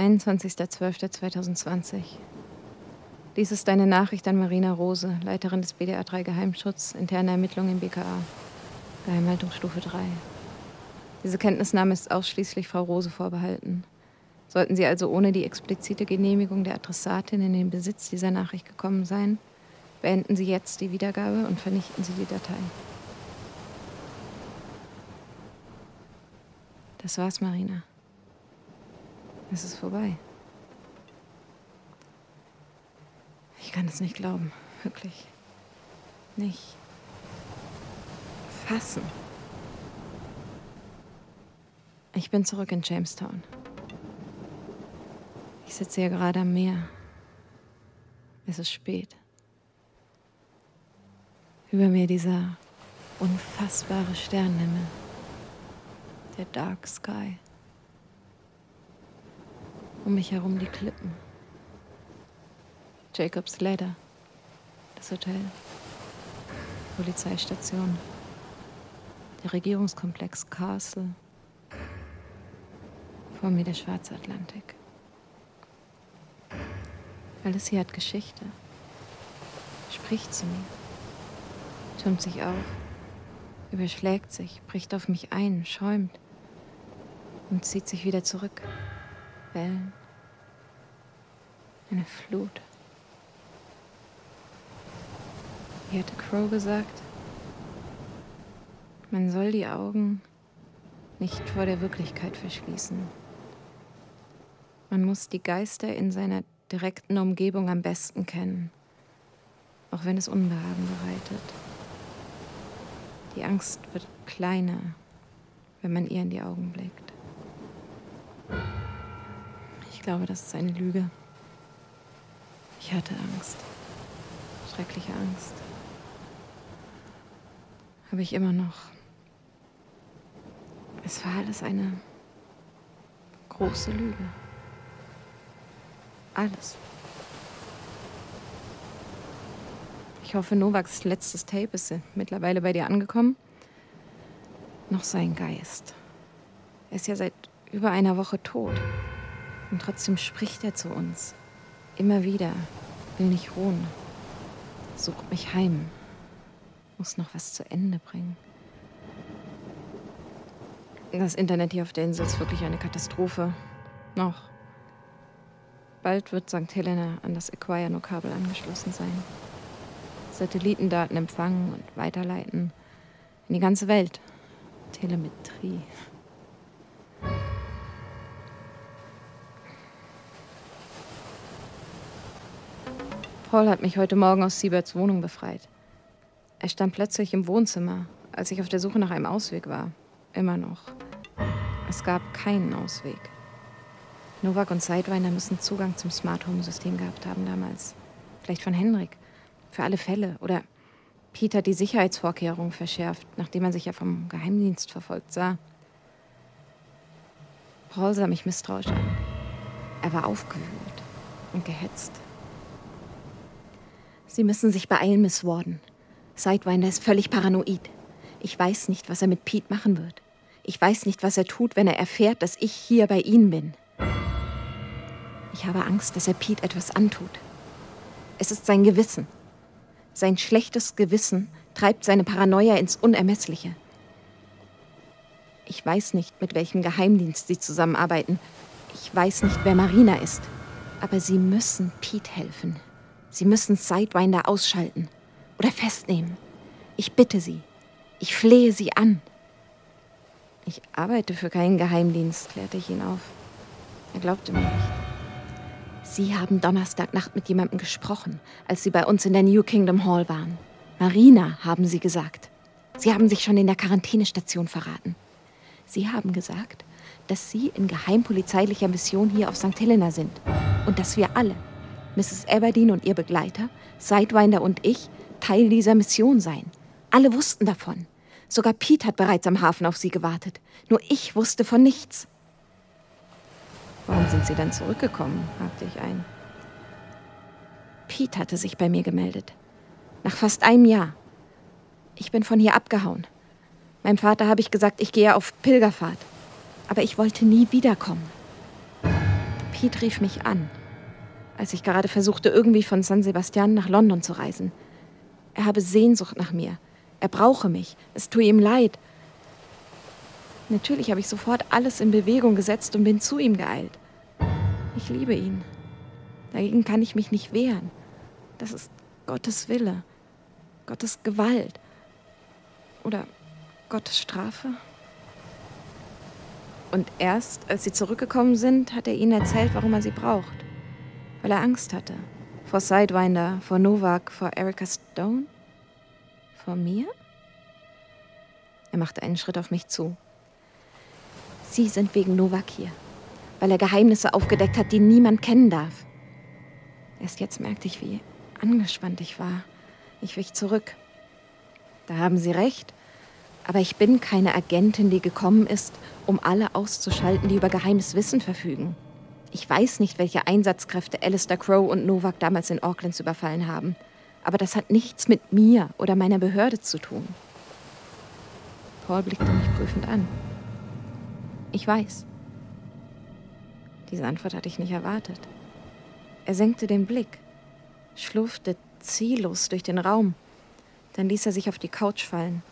21.12.2020. Dies ist deine Nachricht an Marina Rose, Leiterin des BDA 3 Geheimschutz, interne Ermittlungen im BKA. Geheimhaltungsstufe 3. Diese Kenntnisnahme ist ausschließlich Frau Rose vorbehalten. Sollten Sie also ohne die explizite Genehmigung der Adressatin in den Besitz dieser Nachricht gekommen sein, beenden Sie jetzt die Wiedergabe und vernichten Sie die Datei. Das war's, Marina. Es ist vorbei. Ich kann es nicht glauben. Wirklich. Nicht. Fassen. Ich bin zurück in Jamestown. Ich sitze hier gerade am Meer. Es ist spät. Über mir dieser unfassbare Sternenhimmel. Der Dark Sky. Um mich herum die Klippen. Jacobs Ladder. Das Hotel. Polizeistation. Der Regierungskomplex Castle. Vor mir der schwarze Atlantik. Alles hier hat Geschichte. Spricht zu mir. Türmt sich auf. Überschlägt sich, bricht auf mich ein, schäumt und zieht sich wieder zurück. Wellen. Eine Flut. Wie hatte Crow gesagt? Man soll die Augen nicht vor der Wirklichkeit verschließen. Man muss die Geister in seiner direkten Umgebung am besten kennen, auch wenn es Unbehagen bereitet. Die Angst wird kleiner, wenn man ihr in die Augen blickt. Ich glaube, das ist eine Lüge. Ich hatte Angst. Schreckliche Angst. Habe ich immer noch. Es war alles eine große Lüge. Alles. Ich hoffe, Novaks letztes Tape ist mittlerweile bei dir angekommen. Noch sein Geist. Er ist ja seit über einer Woche tot. Und trotzdem spricht er zu uns. Immer wieder. Will nicht ruhen. Sucht mich heim. Muss noch was zu Ende bringen. Das Internet hier auf der Insel ist wirklich eine Katastrophe. Noch. Bald wird St. Helena an das Acquire-No-Kabel angeschlossen sein. Satellitendaten empfangen und weiterleiten. In die ganze Welt. Telemetrie. Paul hat mich heute Morgen aus Sieberts Wohnung befreit. Er stand plötzlich im Wohnzimmer, als ich auf der Suche nach einem Ausweg war. Immer noch. Es gab keinen Ausweg. Novak und Sidewinder müssen Zugang zum Smart Home System gehabt haben damals. Vielleicht von Henrik. Für alle Fälle. Oder Pete hat die Sicherheitsvorkehrungen verschärft, nachdem er sich ja vom Geheimdienst verfolgt sah. Paul sah mich misstrauisch an. Er war aufgewühlt und gehetzt. Sie müssen sich beeilen, Miss Warden. Sidewinder ist völlig paranoid. Ich weiß nicht, was er mit Pete machen wird. Ich weiß nicht, was er tut, wenn er erfährt, dass ich hier bei Ihnen bin. Ich habe Angst, dass er Pete etwas antut. Es ist sein Gewissen. Sein schlechtes Gewissen treibt seine Paranoia ins Unermessliche. Ich weiß nicht, mit welchem Geheimdienst Sie zusammenarbeiten. Ich weiß nicht, wer Marina ist. Aber Sie müssen Pete helfen. Sie müssen Sidewinder ausschalten oder festnehmen. Ich bitte Sie. Ich flehe Sie an. Ich arbeite für keinen Geheimdienst, klärte ich ihn auf. Er glaubte mir nicht. Sie haben Donnerstagnacht mit jemandem gesprochen, als Sie bei uns in der New Kingdom Hall waren. Marina, haben Sie gesagt. Sie haben sich schon in der Quarantänestation verraten. Sie haben gesagt, dass Sie in geheimpolizeilicher Mission hier auf St. Helena sind und dass wir alle, Mrs. Aberdeen und ihr Begleiter, Sidewinder und ich, Teil dieser Mission seien. Alle wussten davon. Sogar Pete hat bereits am Hafen auf sie gewartet. Nur ich wusste von nichts. Warum sind Sie dann zurückgekommen? hakte ich ein. Pete hatte sich bei mir gemeldet. Nach fast einem Jahr. Ich bin von hier abgehauen. Meinem Vater habe ich gesagt, ich gehe auf Pilgerfahrt. Aber ich wollte nie wiederkommen. Pete rief mich an, als ich gerade versuchte, irgendwie von San Sebastian nach London zu reisen. Er habe Sehnsucht nach mir. Er brauche mich. Es tue ihm leid. Natürlich habe ich sofort alles in Bewegung gesetzt und bin zu ihm geeilt. Ich liebe ihn. Dagegen kann ich mich nicht wehren. Das ist Gottes Wille, Gottes Gewalt oder Gottes Strafe. Und erst, als sie zurückgekommen sind, hat er ihnen erzählt, warum er sie braucht. Weil er Angst hatte. Vor Sidewinder, vor Novak, vor Erika Stone? Vor mir? Er machte einen Schritt auf mich zu. Sie sind wegen Novak hier, weil er Geheimnisse aufgedeckt hat, die niemand kennen darf. Erst jetzt merkte ich, wie angespannt ich war. Ich wich zurück. Da haben Sie recht. Aber ich bin keine Agentin, die gekommen ist, um alle auszuschalten, die über geheimes Wissen verfügen. Ich weiß nicht, welche Einsatzkräfte Alistair Crow und Novak damals in Aucklands überfallen haben. Aber das hat nichts mit mir oder meiner Behörde zu tun. Paul blickte mich prüfend an. Ich weiß. Diese Antwort hatte ich nicht erwartet. Er senkte den Blick, schlurfte ziellos durch den Raum. Dann ließ er sich auf die Couch fallen.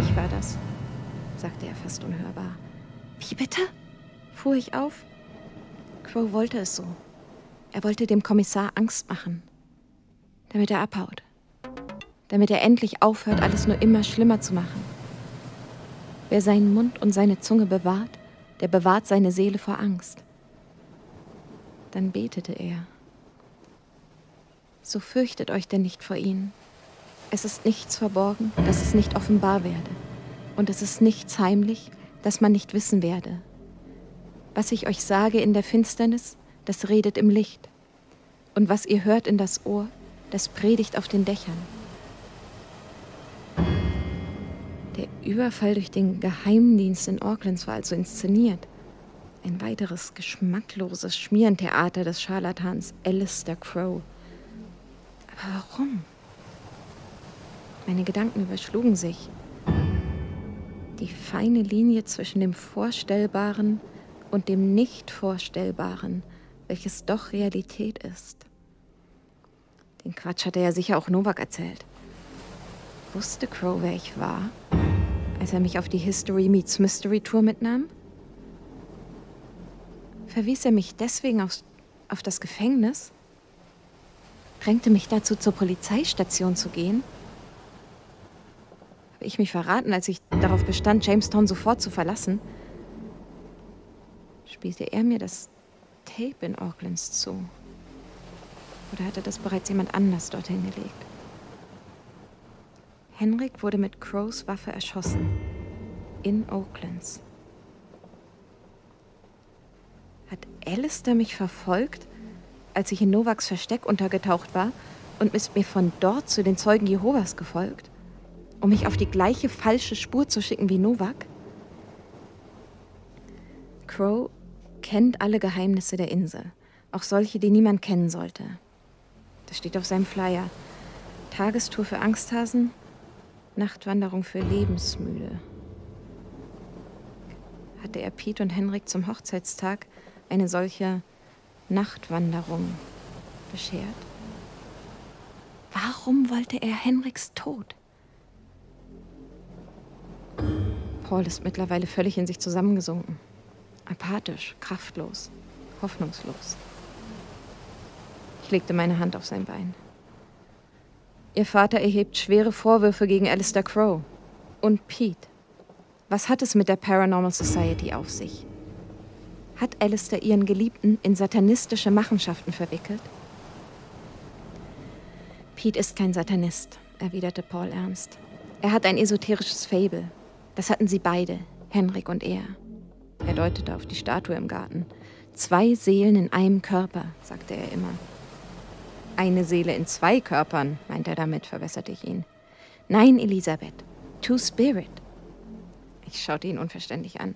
Ich war das, sagte er fast unhörbar. Wie bitte? fuhr ich auf. Crow wollte es so. Er wollte dem Kommissar Angst machen, damit er abhaut, damit er endlich aufhört, alles nur immer schlimmer zu machen. Wer seinen Mund und seine Zunge bewahrt, der bewahrt seine Seele vor Angst. Dann betete er. So fürchtet euch denn nicht vor ihnen. Es ist nichts verborgen, dass es nicht offenbar werde. Und es ist nichts heimlich, dass man nicht wissen werde. Was ich euch sage in der Finsternis, das redet im Licht. Und was ihr hört in das Ohr, das predigt auf den Dächern. Der Überfall durch den Geheimdienst in Aucklands war also inszeniert. Ein weiteres geschmackloses Schmierentheater des Scharlatans Alistair Crow. Aber warum? Meine Gedanken überschlugen sich. Die feine Linie zwischen dem Vorstellbaren und dem Nicht-Vorstellbaren, welches doch Realität ist. Den Quatsch hatte ja sicher auch Novak erzählt. Wusste Crow, wer ich war, als er mich auf die History Meets Mystery Tour mitnahm? Verwies er mich deswegen auf, auf das Gefängnis? Drängte mich dazu, zur Polizeistation zu gehen? Habe ich mich verraten, als ich darauf bestand, Jamestown sofort zu verlassen? Spielte er mir das Tape in Aucklands zu? Oder hatte das bereits jemand anders dorthin gelegt? Henrik wurde mit Crows Waffe erschossen. In Oaklands. Hat Alistair mich verfolgt, als ich in Novaks Versteck untergetaucht war und ist mir von dort zu den Zeugen Jehovas gefolgt, um mich auf die gleiche falsche Spur zu schicken wie Novak? Crow kennt alle Geheimnisse der Insel, auch solche, die niemand kennen sollte. Das steht auf seinem Flyer. Tagestour für Angsthasen, Nachtwanderung für Lebensmüde. Hatte er Pete und Henrik zum Hochzeitstag eine solche Nachtwanderung beschert? Warum wollte er Henriks Tod? Paul ist mittlerweile völlig in sich zusammengesunken. Apathisch, kraftlos, hoffnungslos. Ich legte meine Hand auf sein Bein. Ihr Vater erhebt schwere Vorwürfe gegen Alistair Crow. Und Pete. Was hat es mit der Paranormal Society auf sich? Hat Alistair ihren Geliebten in satanistische Machenschaften verwickelt? Pete ist kein Satanist, erwiderte Paul ernst. Er hat ein esoterisches Fable. Das hatten sie beide, Henrik und er. Er deutete auf die Statue im Garten. Zwei Seelen in einem Körper, sagte er immer. Eine Seele in zwei Körpern, meinte er damit, verbesserte ich ihn. Nein, Elisabeth, Two Spirit. Ich schaute ihn unverständlich an.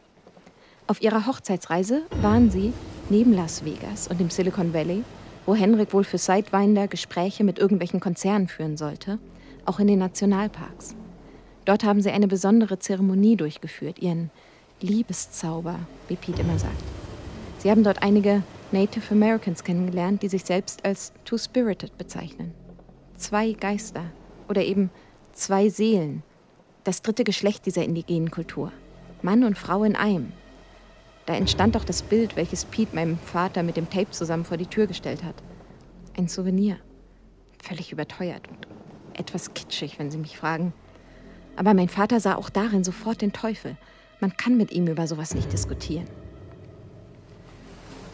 Auf ihrer Hochzeitsreise waren sie neben Las Vegas und dem Silicon Valley, wo Henrik wohl für Sidewinder Gespräche mit irgendwelchen Konzernen führen sollte, auch in den Nationalparks. Dort haben sie eine besondere Zeremonie durchgeführt, ihren Liebeszauber, wie Pete immer sagt. Sie haben dort einige Native Americans kennengelernt, die sich selbst als Two-Spirited bezeichnen. Zwei Geister oder eben zwei Seelen. Das dritte Geschlecht dieser indigenen Kultur. Mann und Frau in einem. Da entstand auch das Bild, welches Pete meinem Vater mit dem Tape zusammen vor die Tür gestellt hat. Ein Souvenir. Völlig überteuert und etwas kitschig, wenn Sie mich fragen. Aber mein Vater sah auch darin sofort den Teufel. Man kann mit ihm über sowas nicht diskutieren.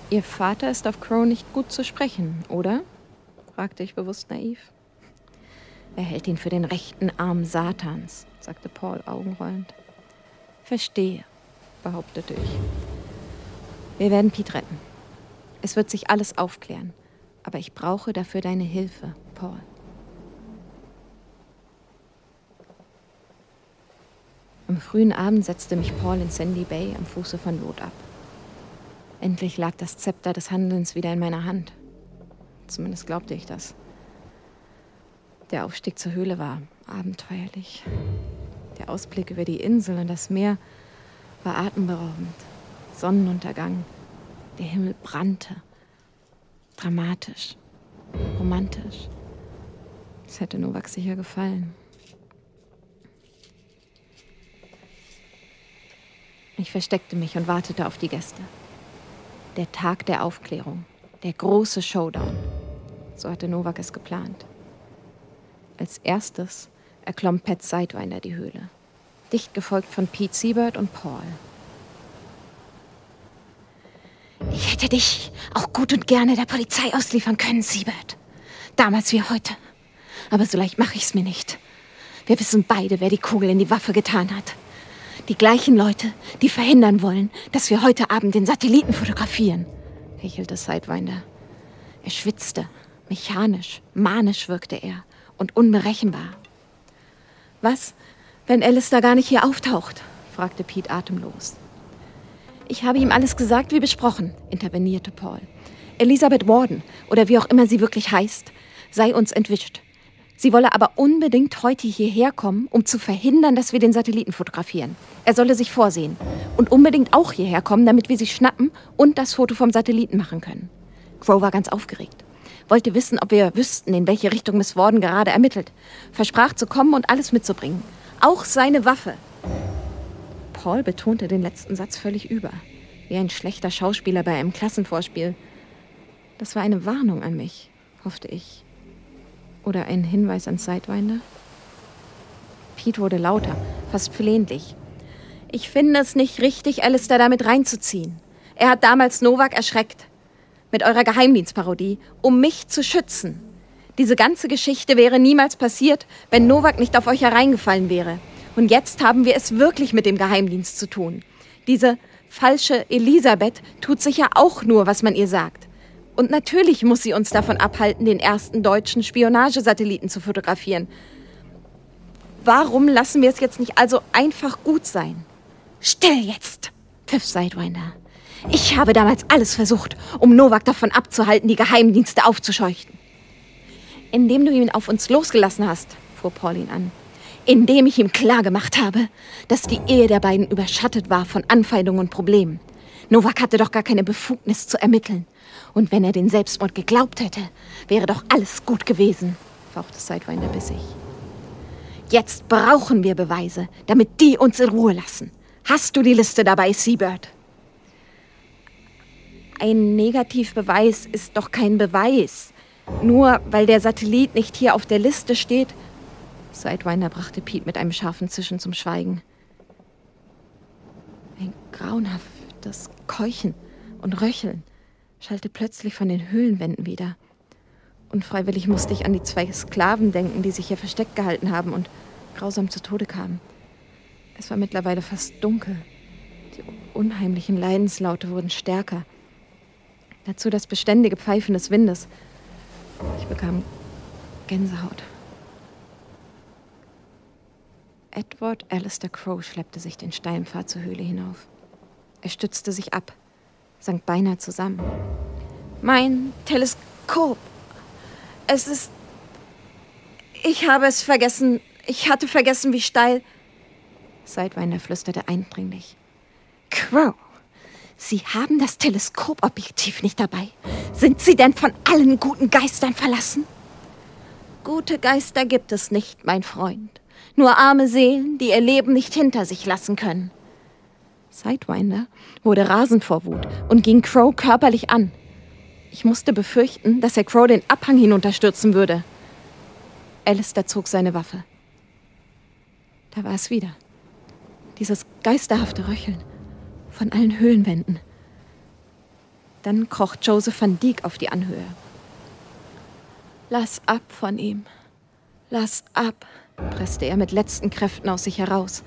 Ihr Vater ist auf Crow nicht gut zu sprechen, oder? fragte ich bewusst naiv. Er hält ihn für den rechten Arm Satans, sagte Paul augenrollend. Verstehe, behauptete ich. Wir werden Pete retten. Es wird sich alles aufklären. Aber ich brauche dafür deine Hilfe, Paul. Am frühen Abend setzte mich Paul in Sandy Bay am Fuße von Lot ab. Endlich lag das Zepter des Handelns wieder in meiner Hand. Zumindest glaubte ich das. Der Aufstieg zur Höhle war abenteuerlich. Der Ausblick über die Insel und das Meer war atemberaubend. Sonnenuntergang. Der Himmel brannte. Dramatisch. Romantisch. Es hätte Novak sicher gefallen. Ich versteckte mich und wartete auf die Gäste. Der Tag der Aufklärung. Der große Showdown. So hatte Novak es geplant. Als erstes erklomm Pat Sidewinder die Höhle. Dicht gefolgt von Pete Siebert und Paul. Ich hätte dich auch gut und gerne der Polizei ausliefern können, Siebert. Damals wie heute. Aber so leicht mache ich es mir nicht. Wir wissen beide, wer die Kugel in die Waffe getan hat. Die gleichen Leute, die verhindern wollen, dass wir heute Abend den Satelliten fotografieren, hechelte Sidewinder. Er schwitzte, mechanisch, manisch wirkte er und unberechenbar. Was, wenn Alistair gar nicht hier auftaucht? fragte Pete atemlos. Ich habe ihm alles gesagt wie besprochen, intervenierte Paul. Elisabeth Warden, oder wie auch immer sie wirklich heißt, sei uns entwischt. Sie wolle aber unbedingt heute hierher kommen, um zu verhindern, dass wir den Satelliten fotografieren. Er solle sich vorsehen. Und unbedingt auch hierher kommen, damit wir sie schnappen und das Foto vom Satelliten machen können. Crow war ganz aufgeregt. Wollte wissen, ob wir wüssten, in welche Richtung Miss Warden gerade ermittelt. Versprach zu kommen und alles mitzubringen. Auch seine Waffe. Paul betonte den letzten Satz völlig über. Wie ein schlechter Schauspieler bei einem Klassenvorspiel. Das war eine Warnung an mich, hoffte ich. Oder ein Hinweis an Sidewinder? Pete wurde lauter, fast flehentlich. Ich finde es nicht richtig, Alistair damit reinzuziehen. Er hat damals Novak erschreckt. Mit eurer Geheimdienstparodie, um mich zu schützen. Diese ganze Geschichte wäre niemals passiert, wenn Novak nicht auf euch hereingefallen wäre. Und jetzt haben wir es wirklich mit dem Geheimdienst zu tun. Diese falsche Elisabeth tut sicher auch nur, was man ihr sagt. Und natürlich muss sie uns davon abhalten, den ersten deutschen Spionagesatelliten zu fotografieren. Warum lassen wir es jetzt nicht also einfach gut sein? Still jetzt, pfiff Sidewinder. Ich habe damals alles versucht, um Novak davon abzuhalten, die Geheimdienste aufzuscheuchen. Indem du ihn auf uns losgelassen hast, fuhr Pauline an. Indem ich ihm klargemacht habe, dass die Ehe der beiden überschattet war von Anfeindungen und Problemen. Novak hatte doch gar keine Befugnis zu ermitteln. Und wenn er den Selbstmord geglaubt hätte, wäre doch alles gut gewesen, fauchte Sidewinder bissig. Jetzt brauchen wir Beweise, damit die uns in Ruhe lassen. Hast du die Liste dabei, Seabird? Ein Negativbeweis ist doch kein Beweis. Nur weil der Satellit nicht hier auf der Liste steht. Sidewinder brachte Pete mit einem scharfen Zischen zum Schweigen. Ein grauenhaftes Keuchen und Röcheln schallte plötzlich von den Höhlenwänden wieder. Unfreiwillig musste ich an die zwei Sklaven denken, die sich hier versteckt gehalten haben und grausam zu Tode kamen. Es war mittlerweile fast dunkel. Die unheimlichen Leidenslaute wurden stärker. Dazu das beständige Pfeifen des Windes. Ich bekam Gänsehaut. Edward Alistair Crow schleppte sich den steilen Pfad zur Höhle hinauf. Er stützte sich ab sank beinahe zusammen. Mein Teleskop. Es ist. Ich habe es vergessen. Ich hatte vergessen, wie steil. Sidewinder flüsterte eindringlich. Crow, Sie haben das Teleskopobjektiv nicht dabei. Sind Sie denn von allen guten Geistern verlassen? Gute Geister gibt es nicht, mein Freund. Nur arme Seelen, die ihr Leben nicht hinter sich lassen können. Sidewinder wurde rasend vor Wut und ging Crow körperlich an. Ich musste befürchten, dass er Crow den Abhang hinunterstürzen würde. Alistair zog seine Waffe. Da war es wieder. Dieses geisterhafte Röcheln von allen Höhlenwänden. Dann kroch Joseph van Dijk auf die Anhöhe. Lass ab von ihm. Lass ab, presste er mit letzten Kräften aus sich heraus.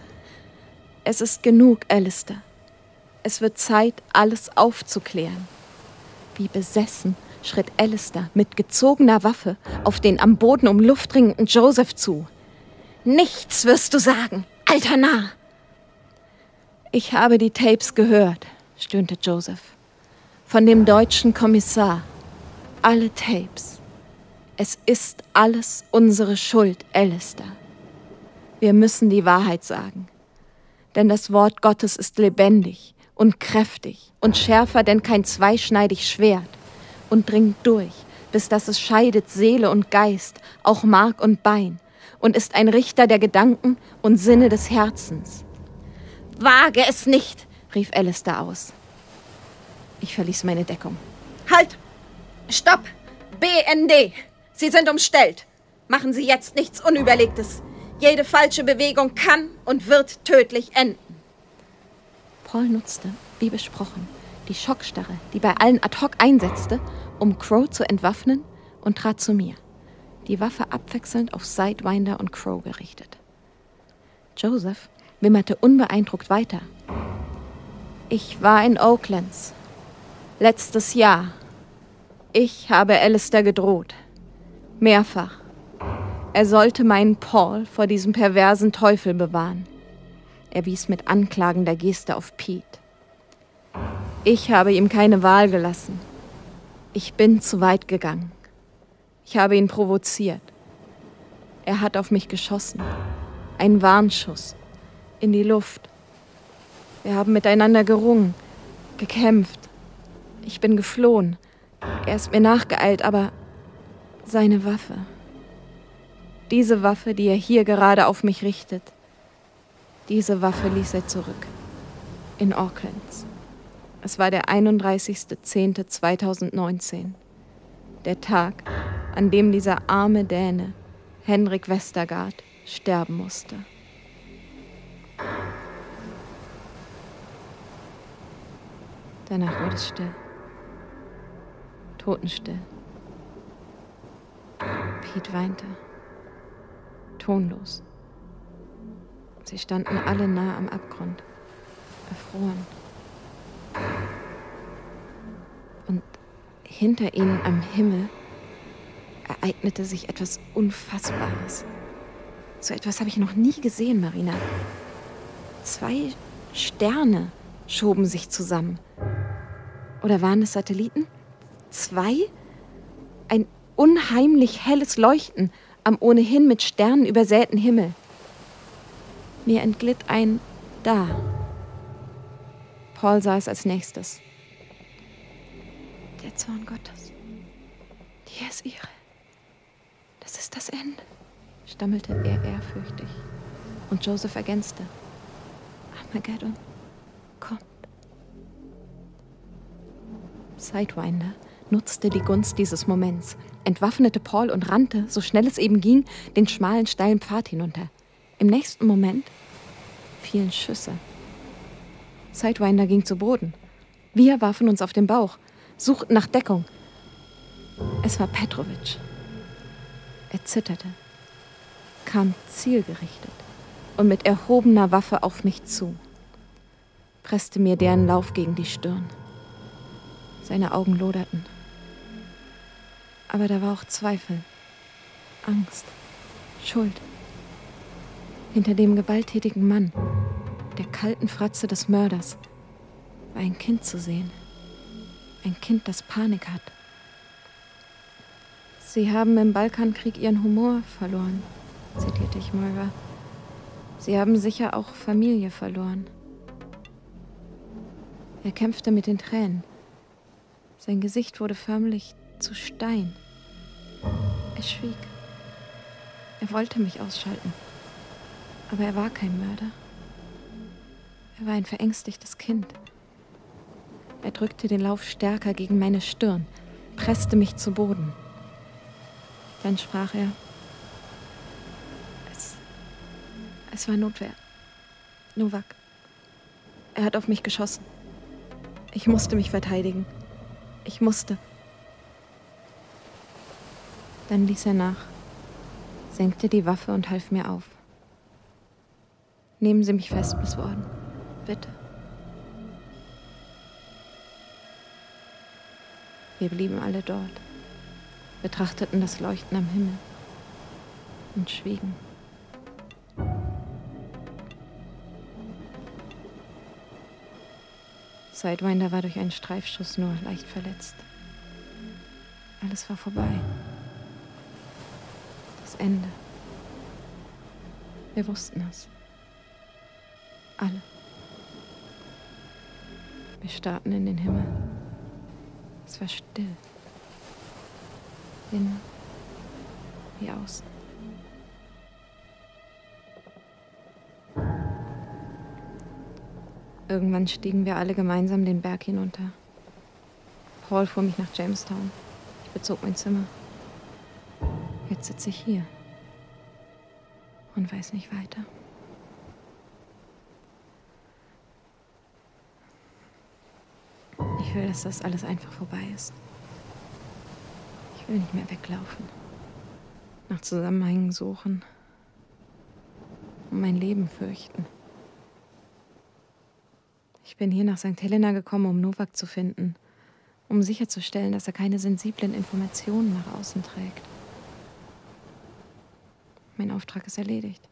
Es ist genug, Alistair. Es wird Zeit, alles aufzuklären. Wie besessen schritt Alistair mit gezogener Waffe auf den am Boden um Luft ringenden Joseph zu. Nichts wirst du sagen, alter Narr! Ich habe die Tapes gehört, stöhnte Joseph. Von dem deutschen Kommissar. Alle Tapes. Es ist alles unsere Schuld, Alistair. Wir müssen die Wahrheit sagen. Denn das Wort Gottes ist lebendig und kräftig und schärfer denn kein zweischneidig Schwert und dringt durch, bis dass es scheidet Seele und Geist, auch Mark und Bein, und ist ein Richter der Gedanken und Sinne des Herzens. Wage es nicht, rief Alistair aus. Ich verließ meine Deckung. Halt! Stopp! BND! Sie sind umstellt. Machen Sie jetzt nichts Unüberlegtes. Jede falsche Bewegung kann und wird tödlich enden. Paul nutzte, wie besprochen, die Schockstarre, die bei allen ad hoc einsetzte, um Crow zu entwaffnen und trat zu mir, die Waffe abwechselnd auf Sidewinder und Crow gerichtet. Joseph wimmerte unbeeindruckt weiter. Ich war in Oaklands. Letztes Jahr. Ich habe Alistair gedroht. Mehrfach. Er sollte meinen Paul vor diesem perversen Teufel bewahren. Er wies mit anklagender Geste auf Pete. Ich habe ihm keine Wahl gelassen. Ich bin zu weit gegangen. Ich habe ihn provoziert. Er hat auf mich geschossen. Ein Warnschuss in die Luft. Wir haben miteinander gerungen, gekämpft. Ich bin geflohen. Er ist mir nachgeeilt, aber seine Waffe. Diese Waffe, die er hier gerade auf mich richtet, diese Waffe ließ er zurück. In Aucklands. Es war der 31.10.2019. Der Tag, an dem dieser arme Däne, Henrik Westergaard, sterben musste. Danach wurde es still. Totenstill. Pete weinte. Tonlos. Sie standen alle nah am Abgrund. Erfroren. Und hinter ihnen am Himmel ereignete sich etwas Unfassbares. So etwas habe ich noch nie gesehen, Marina. Zwei Sterne schoben sich zusammen. Oder waren es Satelliten? Zwei? Ein unheimlich helles Leuchten am ohnehin mit Sternen übersäten Himmel. Mir entglitt ein Da. Paul sah es als nächstes. Der Zorn Gottes. Die ist ihre. Das ist das Ende, stammelte er ehrfürchtig. Und Joseph ergänzte. Armageddon. Sidewinder nutzte die Gunst dieses Moments, entwaffnete Paul und rannte, so schnell es eben ging, den schmalen, steilen Pfad hinunter. Im nächsten Moment fielen Schüsse. Sidewinder ging zu Boden. Wir warfen uns auf den Bauch, suchten nach Deckung. Es war Petrovic. Er zitterte, kam zielgerichtet und mit erhobener Waffe auf mich zu, presste mir deren Lauf gegen die Stirn. Seine Augen loderten. Aber da war auch Zweifel, Angst, Schuld. Hinter dem gewalttätigen Mann, der kalten Fratze des Mörders, war ein Kind zu sehen. Ein Kind, das Panik hat. Sie haben im Balkankrieg ihren Humor verloren, zitierte ich Moira. Sie haben sicher auch Familie verloren. Er kämpfte mit den Tränen. Sein Gesicht wurde förmlich zu Stein. Er schwieg. Er wollte mich ausschalten. Aber er war kein Mörder. Er war ein verängstigtes Kind. Er drückte den Lauf stärker gegen meine Stirn, presste mich zu Boden. Dann sprach er. Es, es war Notwehr. Novak. Er hat auf mich geschossen. Ich musste mich verteidigen. Ich musste. Dann ließ er nach, senkte die Waffe und half mir auf. Nehmen Sie mich fest, Miss Warden. Bitte. Wir blieben alle dort, betrachteten das Leuchten am Himmel und schwiegen. Sidewinder war durch einen Streifschuss nur leicht verletzt. Alles war vorbei. Ende. Wir wussten es. Alle. Wir starrten in den Himmel. Es war still. Innen wie außen. Irgendwann stiegen wir alle gemeinsam den Berg hinunter. Paul fuhr mich nach Jamestown. Ich bezog mein Zimmer. Jetzt sitze ich hier und weiß nicht weiter. Ich will, dass das alles einfach vorbei ist. Ich will nicht mehr weglaufen. Nach Zusammenhängen suchen. Um mein Leben fürchten. Ich bin hier nach St. Helena gekommen, um Novak zu finden. Um sicherzustellen, dass er keine sensiblen Informationen nach außen trägt. Mein Auftrag ist erledigt.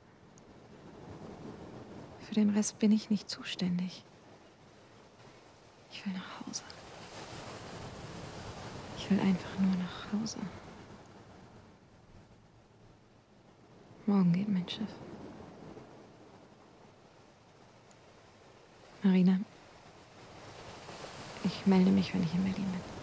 Für den Rest bin ich nicht zuständig. Ich will nach Hause. Ich will einfach nur nach Hause. Morgen geht mein Schiff. Marina, ich melde mich, wenn ich in Berlin bin.